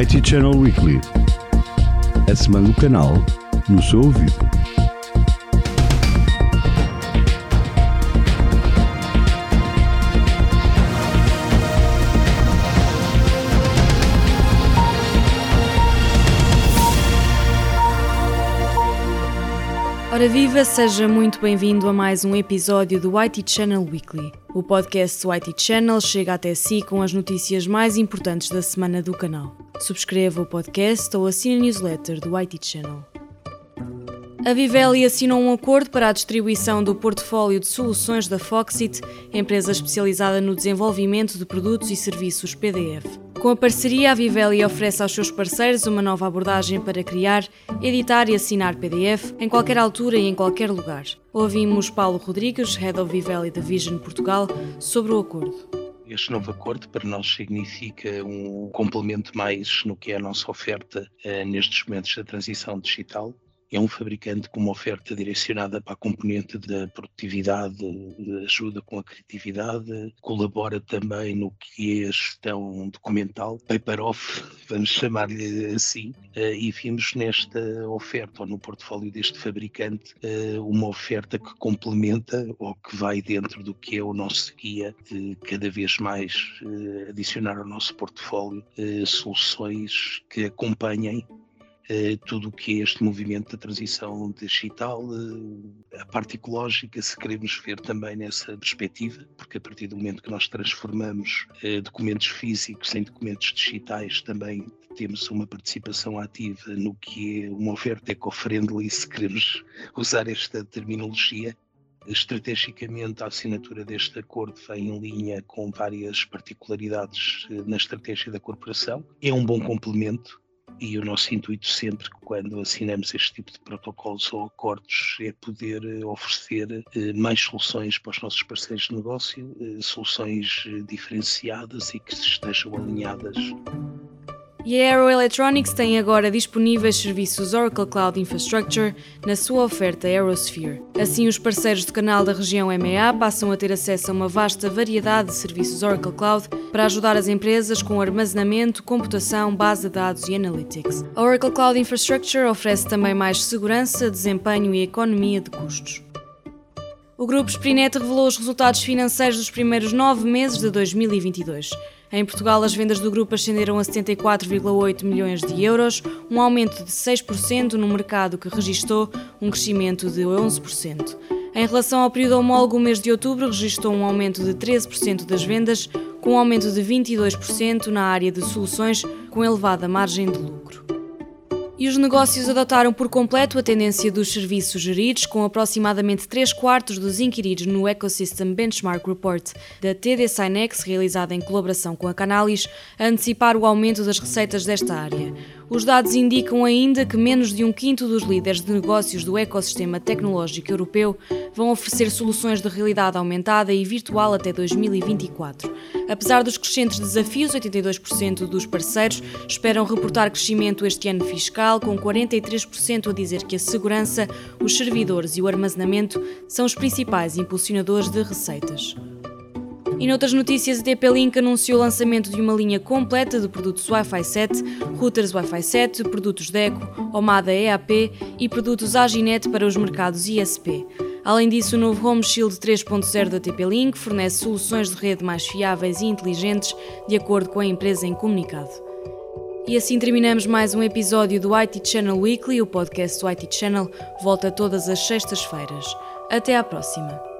IT Channel Weekly. A semana do canal no seu ouvido. Ora viva, seja muito bem-vindo a mais um episódio do IT Channel Weekly. O podcast do IT Channel chega até si com as notícias mais importantes da semana do canal. Subscreva o podcast ou assine a newsletter do IT Channel. A Vivelli assinou um acordo para a distribuição do portfólio de soluções da Foxit, empresa especializada no desenvolvimento de produtos e serviços PDF. Com a parceria, a Vivelli oferece aos seus parceiros uma nova abordagem para criar, editar e assinar PDF em qualquer altura e em qualquer lugar. Ouvimos Paulo Rodrigues, Head of Vivelli Division Portugal, sobre o acordo. Este novo acordo para nós significa um complemento mais no que é a nossa oferta eh, nestes momentos da transição digital é um fabricante com uma oferta direcionada para a componente da produtividade, ajuda com a criatividade, colabora também no que é a gestão documental, paper off, vamos chamar-lhe assim, eh, e vimos nesta oferta ou no portfólio deste fabricante eh, uma oferta que complementa ou que vai dentro do que é o nosso guia de cada vez mais eh, adicionar ao nosso portfólio soluções que acompanhem tudo o que é este movimento da transição digital, eh, a parte ecológica, se queremos ver também nessa perspectiva, porque a partir do momento que nós transformamos eh, documentos físicos em documentos digitais, também temos uma participação ativa no que é uma oferta eco-friendly, se queremos usar esta terminologia. Estrategicamente, a assinatura deste acordo vem em linha com várias particularidades na estratégia da corporação. É um bom complemento e o nosso intuito sempre, quando assinamos este tipo de protocolos ou acordos, é poder eh, oferecer eh, mais soluções para os nossos parceiros de negócio, eh, soluções diferenciadas e que estejam alinhadas e a Aero Electronics tem agora disponíveis serviços Oracle Cloud Infrastructure na sua oferta Aerosphere. Assim, os parceiros do canal da região MEA passam a ter acesso a uma vasta variedade de serviços Oracle Cloud para ajudar as empresas com armazenamento, computação, base de dados e analytics. A Oracle Cloud Infrastructure oferece também mais segurança, desempenho e economia de custos. O grupo Sprinet revelou os resultados financeiros dos primeiros nove meses de 2022. Em Portugal, as vendas do grupo ascenderam a 74,8 milhões de euros, um aumento de 6% no mercado que registrou um crescimento de 11%. Em relação ao período homólogo, o mês de outubro registrou um aumento de 13% das vendas, com um aumento de 22% na área de soluções com elevada margem de lucro e os negócios adotaram por completo a tendência dos serviços geridos, com aproximadamente 3 quartos dos inquiridos no Ecosystem Benchmark Report da TD Synex, realizada em colaboração com a Canalis, a antecipar o aumento das receitas desta área. Os dados indicam ainda que menos de um quinto dos líderes de negócios do ecossistema tecnológico europeu vão oferecer soluções de realidade aumentada e virtual até 2024. Apesar dos crescentes desafios, 82% dos parceiros esperam reportar crescimento este ano fiscal, com 43% a dizer que a segurança, os servidores e o armazenamento são os principais impulsionadores de receitas. E noutras notícias, a TP-Link anunciou o lançamento de uma linha completa de produtos Wi-Fi 7, routers Wi-Fi 7, produtos Deco, Omada EAP e produtos Aginet para os mercados ISP. Além disso, o novo Home Shield 3.0 da TP-Link fornece soluções de rede mais fiáveis e inteligentes, de acordo com a empresa em comunicado. E assim terminamos mais um episódio do IT Channel Weekly. O podcast do IT Channel volta todas as sextas-feiras. Até à próxima.